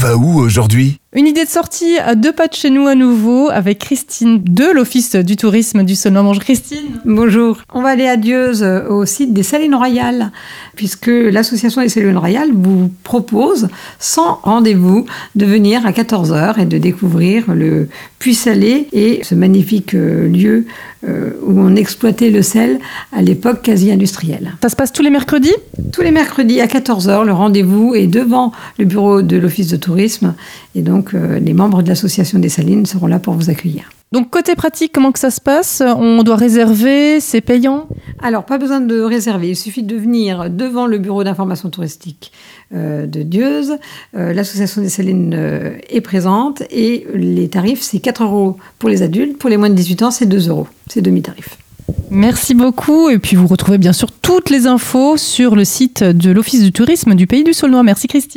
va où aujourd'hui? Une idée de sortie à deux pas de chez nous à nouveau avec Christine de l'Office du tourisme du Saulnois. Bonjour Christine. Bonjour. On va aller à Dieuze au site des Salines Royales, puisque l'association des Salines Royales vous propose, sans rendez-vous, de venir à 14h et de découvrir le Puy Salé et ce magnifique euh, lieu euh, où on exploitait le sel à l'époque quasi industrielle. Ça se passe tous les mercredis? Tous les mercredis à 14h, le rendez-vous est devant le bureau de l'Office de tourisme et donc euh, les membres de l'association des Salines seront là pour vous accueillir. Donc côté pratique, comment que ça se passe? On doit réserver, c'est payant? Alors, pas besoin de réserver, il suffit de venir devant le bureau d'information touristique euh, de Dieuze. Euh, L'association des Salines est présente et les tarifs, c'est 4 euros pour les adultes. Pour les moins de 18 ans, c'est 2 euros. C'est demi-tarif. Merci beaucoup. Et puis vous retrouvez bien sûr toutes les infos sur le site de l'Office du tourisme du Pays du Saulnois. Merci Christine.